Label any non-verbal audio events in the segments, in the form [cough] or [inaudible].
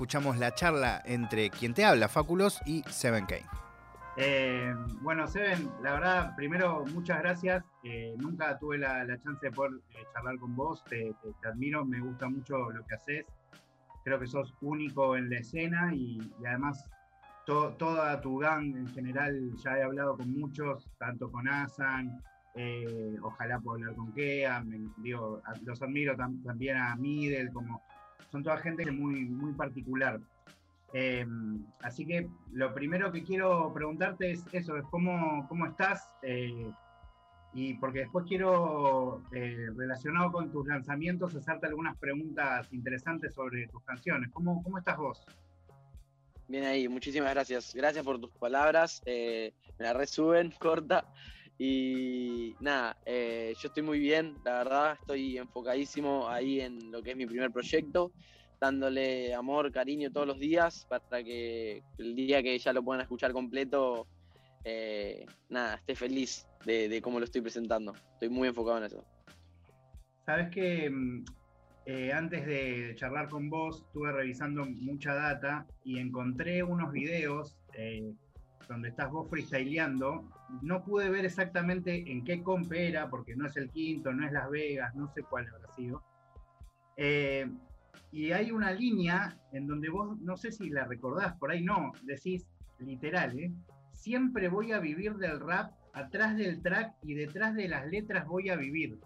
escuchamos la charla entre quien te habla, Fáculos, y 7K. Eh, bueno, Seven, la verdad, primero, muchas gracias. Eh, nunca tuve la, chance de poder eh, charlar con vos. Te, admiro, me gusta mucho lo que haces. Creo que sos único en la escena y, además toda tu gang en general, ya he hablado con muchos, tanto con Asan, ojalá pueda hablar con Kea, digo, los admiro también a Midel, como son toda gente muy, muy particular. Em, así que lo primero que quiero preguntarte es eso, es cómo, cómo estás, eh, y porque después quiero, eh, relacionado con tus lanzamientos, hacerte algunas preguntas interesantes sobre tus canciones. ¿Cómo, cómo estás vos? Bien ahí, muchísimas gracias. Gracias por tus palabras. Eh, me la resuben, [laughs] corta. Y nada, yo estoy muy bien, la verdad, estoy enfocadísimo ahí en lo que es mi primer proyecto dándole amor, cariño todos los días para que el día que ya lo puedan escuchar completo, eh, nada, esté feliz de, cómo lo estoy presentando. Estoy muy enfocado en eso. Sabes que mm, eh, antes de charlar con vos estuve revisando mucha data y encontré unos videos eh, donde estás vos freestyleando. No pude ver exactamente en qué comp era, porque no es el quinto, no es Las Vegas, no sé cuál habrá sido. Y hay una línea en donde vos, no sé si la recordás, por ahí no, decís literal, ¿eh? siempre voy a vivir del rap, atrás del track y detrás de las letras voy a vivir.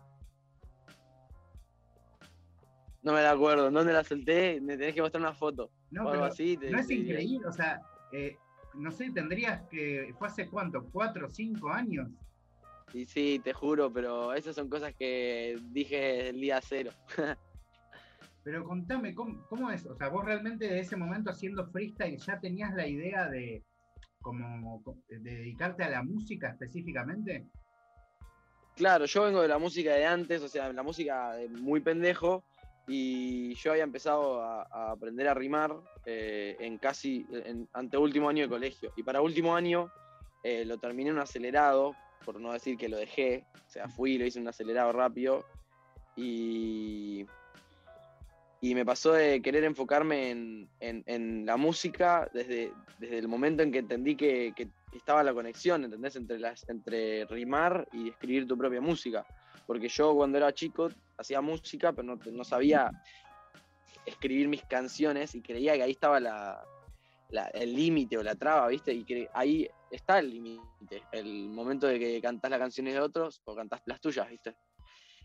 No me la acuerdo, ¿dónde la solté? Me tenés que mostrar una foto. No, pero así, no es increíble, o sea, eh, no sé, tendrías que, ¿fue hace cuánto? ¿Cuatro o cinco años? Y sí, te juro, pero esas son cosas que dije el día cero. [laughs] Pero contame, ¿cómo, es? O sea, vos realmente de ese momento haciendo freestyle ya tenías la idea de, como, dedicarte a la música específicamente? Claro, yo vengo de la música de antes, o sea, la música de muy pendejo, y yo había empezado a, aprender a rimar eh, en casi, en, ante último año de colegio. Y para último año eh, lo terminé en un acelerado, por no decir que lo dejé, o sea, fui lo hice en un acelerado rápido, y y me pasó de querer enfocarme en, la música desde, desde, el momento en que entendí que, estaba la conexión, ¿entendés? Entre, las, entre rimar y escribir tu propia música. Porque yo cuando era chico hacía música, pero no, sabía escribir mis canciones y creía que ahí estaba la, el límite o la traba, ¿viste? Y ahí está el límite, el momento de que cantás las canciones de otros o cantás las tuyas, ¿viste?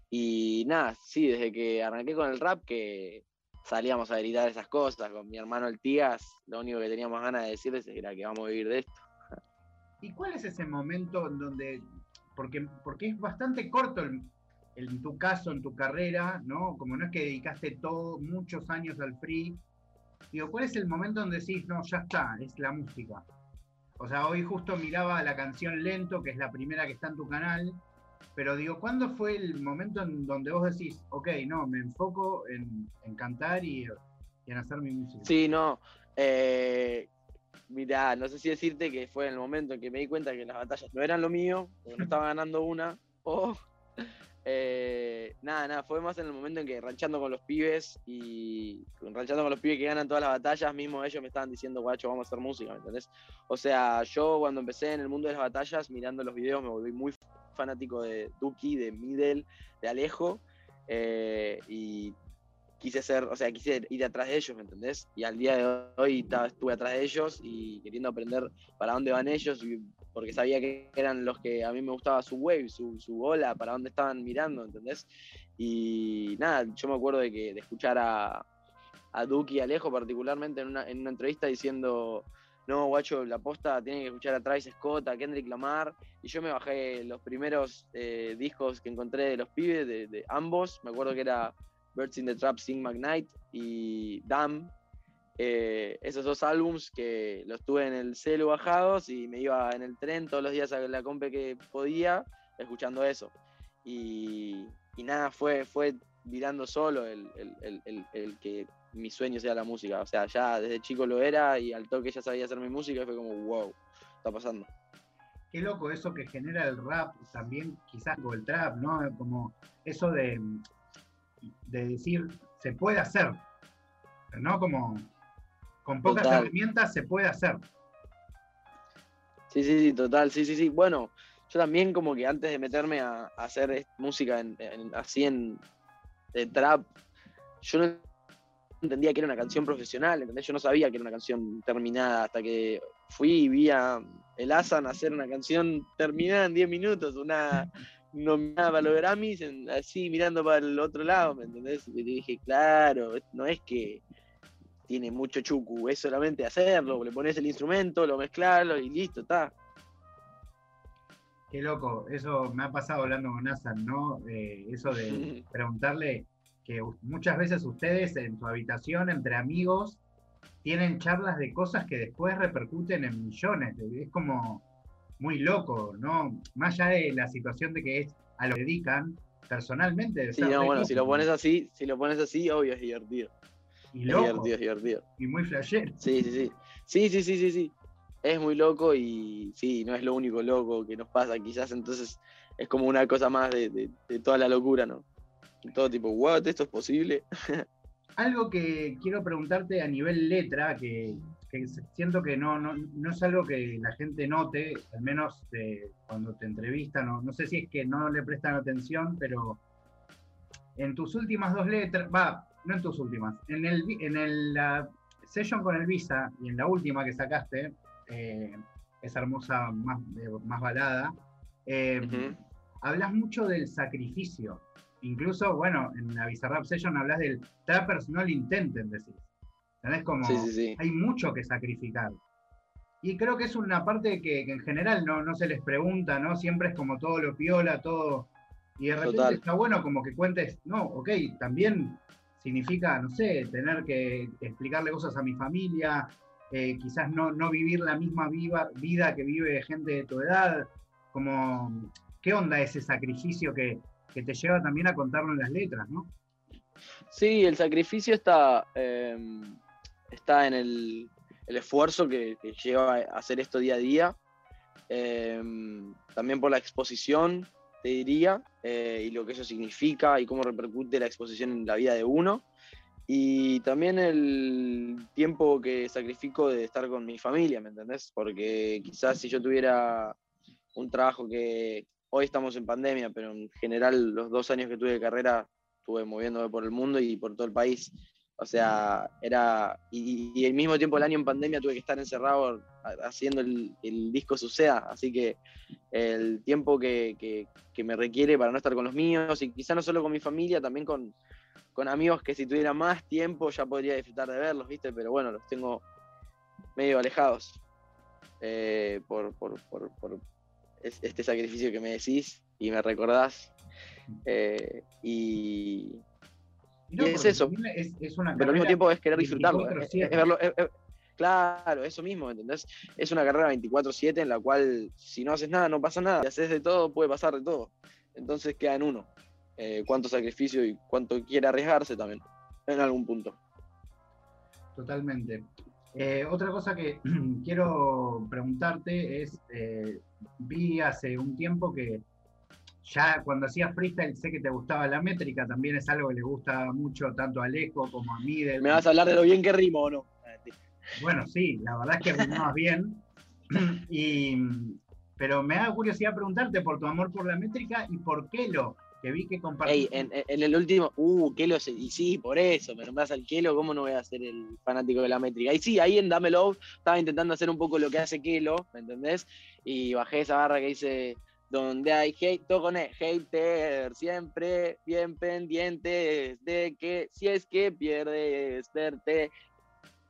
Y nada, sí, desde que arranqué con el rap, que salíamos a gritar esas cosas con mi hermano el Tías, lo único que teníamos ganas de decirles era que vamos a vivir de esto. ¿Y cuál es ese momento en donde, porque, porque es bastante corto en tu caso, en tu carrera, ¿no? Como no es que dedicaste todo, muchos años al free, digo, ¿cuál es el momento donde decís, no, ya está, es la música? O sea, hoy justo miraba la canción Lento, que es la primera que está en tu canal, pero digo, ¿cuándo fue el momento en donde vos decís, ok, no, me enfoco en, cantar y, en hacer mi música? Sí, no. Eh, mirá, no sé si decirte que fue en el momento en que me di cuenta que las batallas no eran lo mío, porque no estaba ganando una, o eh, nada, nada, fue más en el momento en que ranchando con los pibes y ranchando con los pibes que ganan todas las batallas, mismo ellos me estaban diciendo, guacho, vamos a hacer música, ¿me entendés? O sea, yo cuando empecé en el mundo de las batallas, mirando los videos, me volví muy fanático de Duki, de Middle, de Alejo, eh, y quise ser, o sea, quise ir atrás de ellos, ¿me entendés? Y al día de hoy estuve atrás de ellos y queriendo aprender para dónde van ellos, porque sabía que eran los que a mí me gustaba su wave, su, su ola, para dónde estaban mirando, ¿entendés? Y nada, yo me acuerdo de que de escuchar a, a Duki y Alejo particularmente en una, en una entrevista diciendo no, guacho, la posta tiene que escuchar a Travis Scott, a Kendrick Lamar, y yo me bajé los primeros eh, discos que encontré de los pibes, de, ambos, me acuerdo que era Birds in the Trap, Sing McKnight y Damn, eh, esos dos álbums que los tuve en el celu bajados y me iba en el tren todos los días a la compe que podía, escuchando eso. Y, nada, fue, fue virando solo el, el que mi sueño sea la música. O sea, ya desde chico lo era y al toque ya sabía hacer mi música y fue como, wow, está pasando. Qué loco eso que genera el rap, también quizás o el trap, ¿no? Como eso de, de decir, se puede hacer, ¿no? Como con pocas Total. herramientas se puede hacer. Sí, sí, sí, total, sí, sí, sí. Bueno, yo también como que antes de meterme a, a hacer música en- en- así en de trap, yo no entendía que era una canción profesional, ¿entendés? Yo no sabía que era una canción terminada hasta que fui y vi a el Asan hacer una canción terminada en 10 minutos, una [laughs] nominada para los Grammys, así mirando para el otro lado, ¿me entendés? Y dije, claro, no es que tiene mucho chucu, es solamente hacerlo, le pones el instrumento, lo mezclarlo y listo, está. Qué loco, eso me ha pasado hablando con Nathan, ¿no? Eh, eso de [laughs] preguntarle que muchas veces ustedes en su habitación, entre amigos, tienen charlas de cosas que después repercuten en millones. Es como muy loco, ¿no? Más allá de la situación de que es a lo que dedican, personalmente. Sí, no, bueno, si lo pones así, si lo pones así, obvio es divertido. Y Es loco, divertido, es divertido. y muy flashero. Sí, sí, sí. Sí, sí, sí, sí, sí. Es muy loco y sí, no es lo único loco que nos pasa, quizás entonces es como una cosa más de, de- de toda la locura, ¿no? Todo tipo, what, esto es posible. [laughs] Algo que quiero preguntarte a nivel letra, que, que siento que no, no, no es algo que la gente note, al menos eh, cuando te entrevistan, o no sé si es que no le prestan atención, pero en tus últimas dos letras, va, no en tus últimas, en el, en el la session con el Visa y en la última que sacaste, eh, esa hermosa más, eh, más balada, eh, Ujú. hablas mucho del sacrificio. Incluso, bueno, en la Bizarrap Session hablas del trappers no lo intenten, decir. ¿Entendés? Como Sí, sí, sí. hay mucho que sacrificar. Y creo que es una parte que, que en general no, no se les pregunta, ¿no? Siempre es como todo lo piola, todo. Y de repente Total. está bueno como que cuentes, no, ok, también significa, no sé, tener que explicarle cosas a mi familia, eh, quizás no, no vivir la misma viva, vida que vive gente de tu edad. Como, ¿qué onda ese sacrificio que, que te lleva también a contarlo en las letras, ¿no? Sí, el sacrificio está, eh, está en el, el esfuerzo que, que lleva a hacer esto día a día. eh, también por la exposición, te diría, eh, y lo que eso significa y cómo repercute la exposición en la vida de uno. Y también el tiempo que sacrifico de estar con mi familia, ¿me entendés? Porque quizás si yo tuviera un trabajo que hoy estamos en pandemia, pero en general los dos años que tuve de carrera estuve moviéndome por el mundo y por todo el país. O sea, era. Y, al mismo tiempo el año en pandemia tuve que estar encerrado ha- haciendo el, el disco Suceda. Así que el tiempo que, que- me requiere para no estar con los míos, y quizá no solo con mi familia, también con, con amigos que si tuviera más tiempo ya podría disfrutar de verlos, ¿viste? Pero bueno, los tengo medio alejados eh, por, por- por- por es- este sacrificio que me decís y me recordás. Eh, y, Y no, Y es eso. también Es, es una pero al mismo tiempo es querer disfrutarlo. es- es 24/7. verlo- es- es- claro, eso mismo, ¿entendés? Es una carrera 24-7 en la cual si no haces nada, no pasa nada. Si haces de todo, puede pasar de todo. Entonces queda en uno. Eh, cuánto sacrificio y cuánto quiere arriesgarse también, en algún punto. Totalmente. Eh, otra cosa que [clears throat] quiero preguntarte es, eh, vi hace un tiempo que ya cuando hacías freestyle sé que te gustaba la métrica, también es algo que le gusta mucho tanto a Alejo como a mí. del- ¿Me vas a hablar de lo bien que rimo o no? Bueno, sí, la verdad es que rimabas bien. [clears throat] Y, pero me da curiosidad preguntarte por tu amor por la métrica y por qué lo, que vi que compartiste. en, el último, uh, Kelo, y sí, por eso, me nombras al Kelo, ¿cómo no voy a ser el fanático de la métrica? Y sí, ahí en Dame Love estaba intentando hacer un poco lo que hace Kelo, ¿me entendés? Y bajé esa barra que dice, donde hay hate, con E, hater, siempre bien pendientes de que si es que pierdes, verte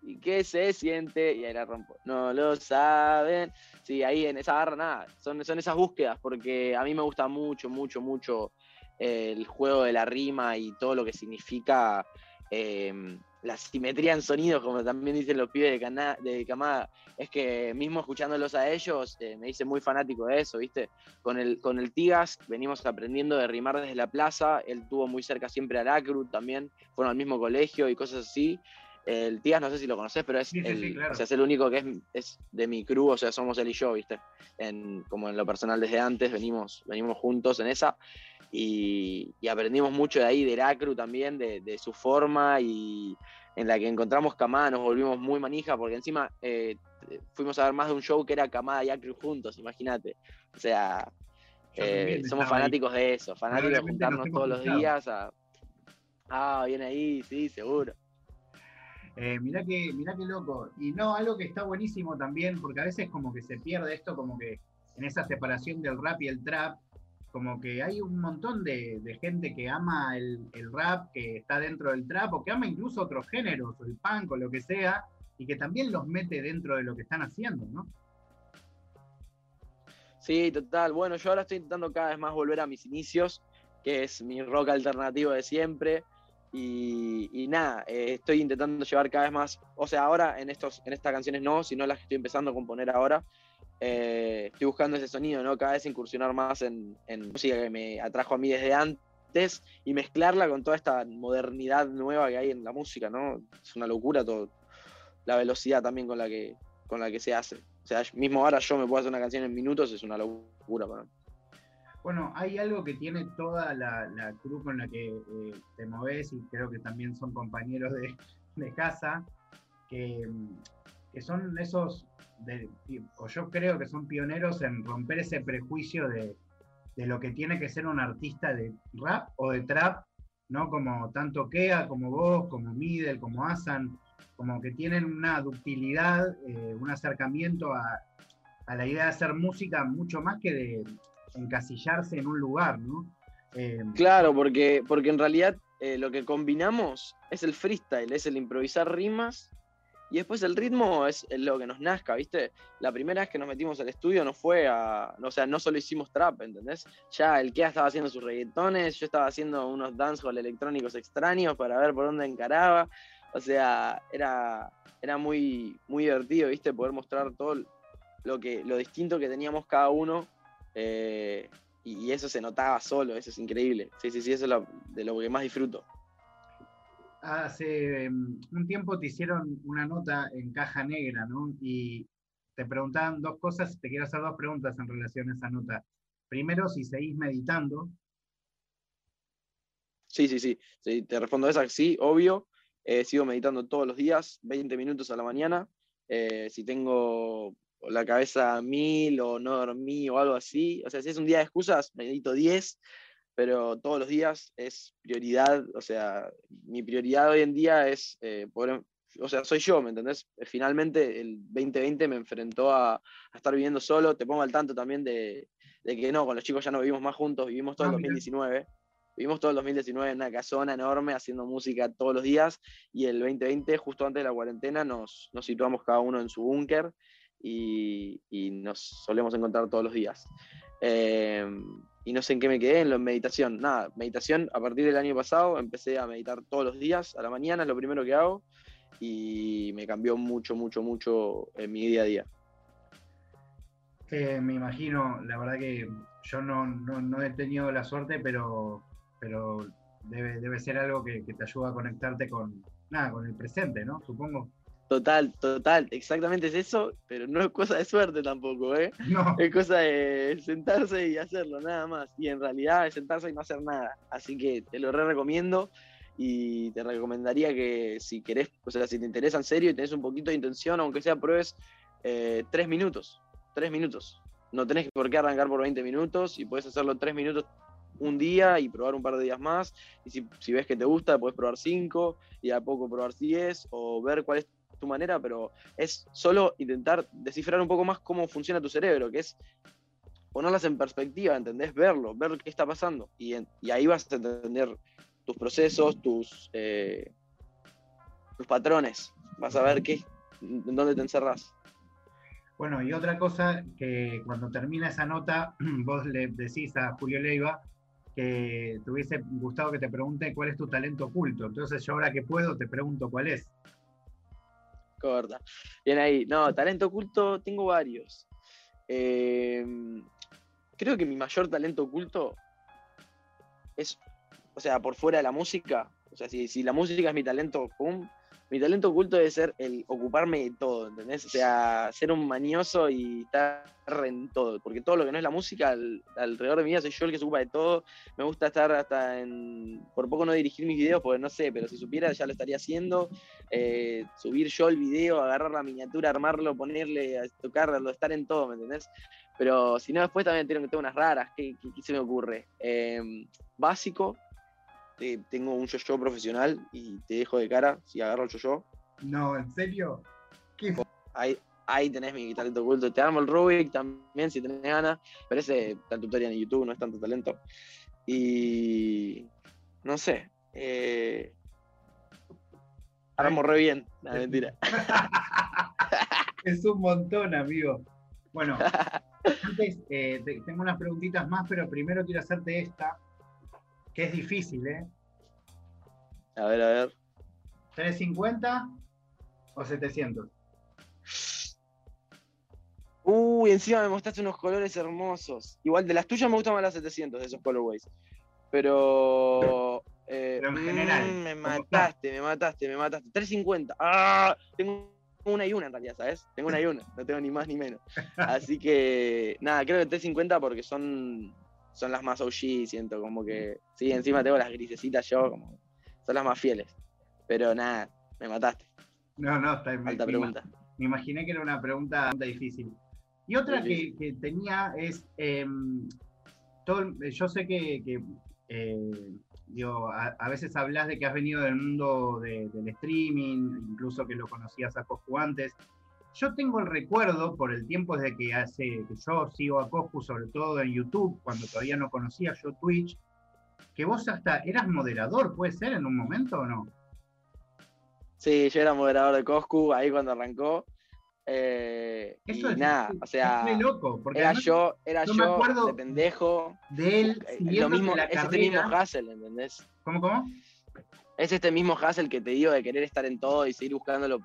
y que se siente, y ahí la rompo, no lo saben. Sí, ahí en esa barra, nada, son, son esas búsquedas, porque a mí me gusta mucho, mucho, mucho el juego de la rima y todo lo que significa eh, la simetría en sonidos, como también dicen los pibes de, Cana- de Camada. Es que mismo escuchándolos a ellos, eh, me hice muy fanático de eso, ¿viste? Con el, con el Tigas venimos aprendiendo de rimar desde la plaza, él tuvo muy cerca siempre al Acru también, fueron al mismo colegio y cosas así. El Tigas, no sé si lo conoces, pero es, Sí, el, sí, claro. o sea, es el único que es, es de mi crew, o sea, somos él y yo, ¿viste? En, como en lo personal desde antes, venimos, venimos juntos en esa y, y aprendimos mucho de ahí, del Acru también, de, de su forma y, en la que encontramos Camada, nos volvimos muy manija, porque encima eh, fuimos a ver más de un show que era Camada y Acru juntos, imagínate. O sea, eh, somos fanáticos de eso, fanáticos de juntarnos todos los días a... Ah, viene ahí, sí, seguro. Eh, mirá, que, mirá que loco. Y no, algo que está buenísimo también, porque a veces como que se pierde esto, como que en esa separación del rap y el trap, como que hay un montón de, gente que ama el, rap, que está dentro del trap, o que ama incluso otros géneros, el punk, o lo que sea, y que también los mete dentro de lo que están haciendo, ¿no? Sí, total. Bueno, yo ahora estoy intentando cada vez más volver a mis inicios, que es mi rock alternativo de siempre. Y, nada, eh, estoy intentando llevar cada vez más, o sea, ahora en, estos, en estas canciones no, sino las que estoy empezando a componer ahora, eh, estoy buscando ese sonido, ¿no? Cada vez incursionar más en, música que me atrajo a mí desde antes y mezclarla con toda esta modernidad nueva que hay en la música, ¿no? Es una locura todo. La velocidad también con la que, con la que se hace. O sea, mismo ahora yo me puedo hacer una canción en minutos, es una locura para mí. Bueno, hay algo que tiene toda la, la crew con la que eh, te moves y creo que también son compañeros de, de casa, que, que son esos o yo creo que son pioneros en romper ese prejuicio de, lo que tiene que ser un artista de rap o de trap, ¿no? Como tanto Kea, como vos, como Midel, como Asan, como que tienen una ductilidad, eh, un acercamiento a, la idea de hacer música mucho más que de encasillarse en un lugar, ¿no? Eh, claro, porque, porque en realidad eh, lo que combinamos es el freestyle, es el improvisar rimas y después el ritmo es lo que nos nazca, ¿viste? La primera vez que nos metimos al estudio no fue a. O sea, no solo hicimos trap, ¿entendés? Ya el Kea estaba haciendo sus reggaetones, yo estaba haciendo unos dancehall electrónicos extraños para ver por dónde encaraba. O sea, era, era muy, muy divertido, ¿viste? Poder mostrar todo lo, que, lo distinto que teníamos cada uno. Eh, y, eso se notaba solo, eso es increíble. Sí, sí, sí, eso es de lo que más disfruto hace em, un tiempo te hicieron una nota en caja negra, ¿no? Y te preguntaban dos cosas, te quiero hacer dos preguntas en relación a esa nota. Primero, si seguís meditando. Sí, sí, sí. te respondo esa, sí, obvio. Eh, sigo meditando todos los días, 20 minutos a la mañana. Eh, si tengo la cabeza a mil o no dormí o algo así, o sea, si es un día de excusas, medito 10 pero todos los días es prioridad, o sea, mi prioridad hoy en día es eh, poder, o sea, soy yo, ¿me entendés? Finalmente el 2020 me enfrentó a, estar viviendo solo, te pongo al tanto también de, que no, con los chicos ya no vivimos más juntos, vivimos todo el 2019. Ah, vivimos todo el 2019 en una casona enorme haciendo música todos los días y el 2020, justo antes de la cuarentena, nos, nos situamos cada uno en su búnker y, nos solemos encontrar todos los días. Eh, y no sé en qué me quedé, en la meditación. Nada, meditación a partir del año pasado empecé a meditar todos los días, a la mañana es lo primero que hago y me cambió mucho, mucho, mucho en mi día a día. me imagino, la verdad que yo no, he tenido la suerte, pero, pero debe, debe ser algo que, que, te ayuda a conectarte con, nada, con el presente, ¿no? Supongo. Total, total, exactamente es eso, pero no es cosa de suerte tampoco, ¿eh? [laughs] Es cosa de sentarse y hacerlo, nada más. Y en realidad es sentarse y no hacer nada. Así que te lo re recomiendo y te recomendaría que si querés, o sea, si te interesa en serio y tenés un poquito de intención, aunque sea pruebes, eh, tres minutos, tres minutos. No tenés por qué arrancar por 20 minutos y puedes hacerlo tres minutos un día y probar un par de días más. Y si, ves que te gusta, puedes probar cinco y a poco probar 10 o ver cuál es tu manera, pero es solo intentar descifrar un poco más cómo funciona tu cerebro, que es ponerlas en perspectiva, ¿entendés? Verlo, ver qué está pasando. Y, ahí vas a entender tus procesos, tus, eh, tus patrones. Vas a ver qué, en dónde te encerras. Bueno, y otra cosa que cuando termina esa nota, [clears throat] vos le decís a Julio Leiva que te hubiese gustado que te pregunte cuál es tu talento oculto. Entonces yo ahora que puedo te pregunto cuál es. Corta. Bien ahí. No, talento oculto tengo varios. Em, creo que mi mayor talento oculto es, o sea, por fuera de la música. O sea, si, la música es mi talento, pum, mi talento oculto debe ser el ocuparme de todo, ¿entendés? O sea, ser un manioso y estar en todo, porque todo lo que no es la música alrededor de mi vida soy yo el que se ocupa de todo. Me gusta estar hasta en, por poco no dirigir mis videos, porque no sé, pero si supiera ya lo estaría haciendo. Eh, subir yo el video, agarrar la miniatura, armarlo, ponerle, tocarlo, estar en todo, ¿me entendés? Pero si no, después también tengo, tengo unas raras, ¿qué, se me ocurre? Em, básico, tengo un yo-yo profesional y te dejo de cara si agarro el yo-yo. No, ¿en serio? ¿Qué? Ahí, ahí tenés mi talento oculto. Te armo el Rubik también si tenés ganas, pero ese en tutorial en YouTube, no es tanto talento. Y no sé. Eh, armo re bien, [laughs] la mentira. es un montón, amigo. Bueno, [laughs] antes eh, tengo unas preguntitas más, pero primero quiero hacerte esta, que es difícil, ¿eh? A ver, a ver. ¿350 o 700? Uy, encima me mostraste unos colores hermosos. Igual de las tuyas me gustan más las 700 de esos colorways. Pero. Eh, en general. Mm, me mataste, me mataste, me mataste. 350. ¡Ah! Tengo una y una en realidad, ¿sabes? Tengo una y una. No tengo ni más ni menos. [laughs] Así que. Nada, creo que 350 porque son son las más OG, siento, como que, sí, encima tengo las grisecitas yo, como, son las más fieles. Pero nada, me mataste. No, no, está Alta pregunta. Me imaginé que era una pregunta difícil. Y otra que, tenía es, todo, yo sé que, eh, a, veces hablas de que has venido del mundo del streaming, incluso que lo conocías a poco antes. Yo tengo el recuerdo, por el tiempo desde que hace que yo sigo a Coscu, sobre todo en YouTube, cuando todavía no conocía yo Twitch, que vos hasta eras moderador, ¿puede ser en un momento o no? Sí, yo era moderador de Coscu ahí cuando arrancó. Eh, y nada, o sea, es loco, porque era yo, era yo, de pendejo. De él, eh, lo mismo, es este mismo Hassel, ¿entendés? ¿Cómo, cómo? Es este mismo Hassel que te digo de querer estar en todo y seguir buscándolo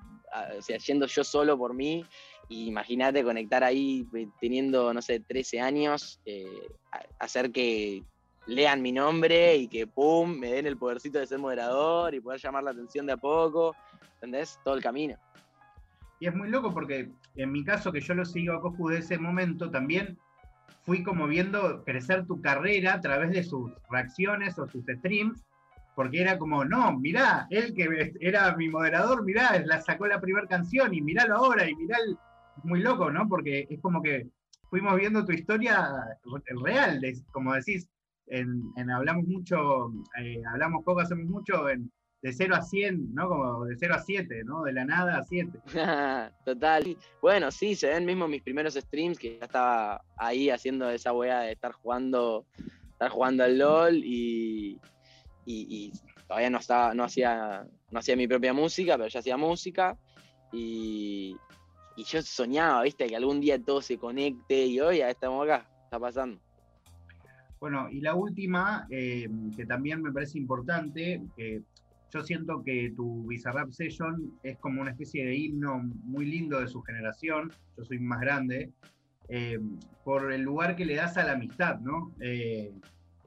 o sea, yendo yo solo por mí, imagínate conectar ahí eh, teniendo, no sé, 13 años, eh, hacer que lean mi nombre y que, ¡pum!, me den el podercito de ser moderador y poder llamar la atención de a poco, ¿entendés? Todo el camino. Y es muy loco porque en mi caso, que yo lo sigo a Coscu de ese momento, también fui como viendo crecer tu carrera a través de sus reacciones o sus streams, porque era como, no, mirá, él que era mi moderador, mirá, la sacó la primera canción y miralo ahora y mirá, el... muy loco, ¿no? Porque es como que fuimos viendo tu historia real, como decís, en, hablamos mucho, eh, hablamos poco, hacemos mucho en, de 0 a 100, ¿no? Como de 0 a 7, ¿no? De la nada a 7. [laughs] Total. Bueno, sí, se ven mismo mis primeros streams que ya estaba ahí haciendo esa weá de estar jugando, estar jugando al LOL y, y, todavía no, estaba, no, hacía, no hacía mi propia música, pero ya hacía música y, yo soñaba, viste, que algún día todo se conecte y hoy ya estamos acá, está pasando. Bueno, y la última, eh, que también me parece importante, que yo siento que tu Bizarrap Session es como una especie de himno muy lindo de su generación, yo soy más grande, eh, por el lugar que le das a la amistad, ¿no? Eh,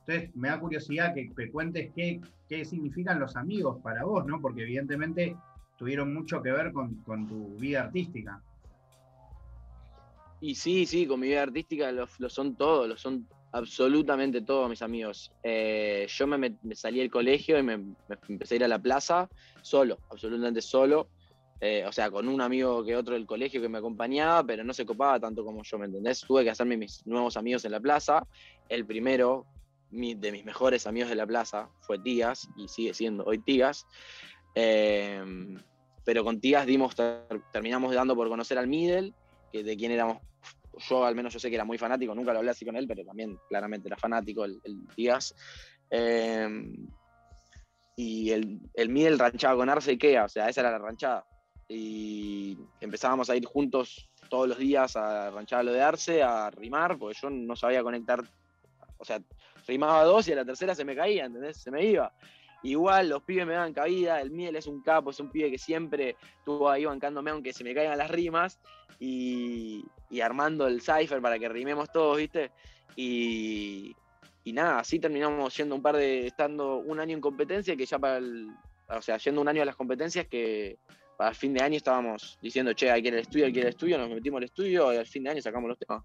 entonces, me da curiosidad que, me cuentes qué, significan los amigos para vos, ¿no? Porque evidentemente tuvieron mucho que ver con, tu vida artística. Y sí, sí, con mi vida artística lo, son todos, lo son absolutamente todos mis amigos. Eh, yo me, salí del colegio y me, empecé a ir a la plaza solo, absolutamente solo. Eh, o sea, con un amigo que otro del colegio que me acompañaba, pero no se copaba tanto como yo, ¿me entendés? Tuve que hacerme mis nuevos amigos en la plaza. El primero, de mis mejores amigos de la plaza fue Tías y sigue siendo hoy Tías. Em, pero con Tías dimos, terminamos dando por conocer al Middle, que de quien éramos, yo al menos yo sé que era muy fanático, nunca lo hablé así con él, pero también claramente era fanático el, Tías. Em, y el, el Middle ranchaba con Arce y Kea, o sea, esa era la ranchada. Y empezábamos a ir juntos todos los días a ranchar a lo de Arce, a rimar, porque yo no sabía conectar, o sea, rimaba dos y a la tercera se me caía, ¿entendés? Se me iba. Igual los pibes me daban cabida, el Miel es un capo, es un pibe que siempre estuvo ahí bancándome aunque se me caigan las rimas y, armando el cipher para que rimemos todos, ¿viste? Y, nada, así terminamos siendo un par de, estando un año en competencia que ya para el, o sea, yendo un año a las competencias que para fin de año estábamos diciendo, che, hay que ir al estudio, hay que ir estudio, nos metimos al estudio y al fin de año sacamos los temas.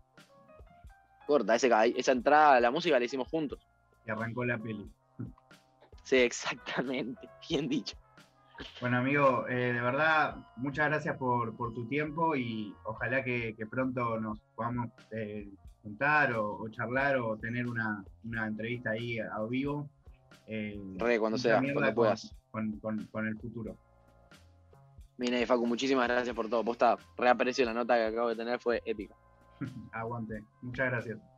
Corta, ese, esa entrada a la música la hicimos juntos. Y arrancó la peli. Sí, exactamente, [laughs] bien dicho. Bueno, amigo, eh, de verdad, muchas gracias por, tu tiempo y ojalá que, pronto nos podamos eh, juntar o, charlar o tener una, entrevista ahí a, vivo. Eh, Re, cuando sea, cuando puedas. Con, el futuro. Mira, Facu, muchísimas gracias por todo. Posta, reapareció la nota que acabo de tener, fue épica. [laughs] Aguante. Muchas gracias.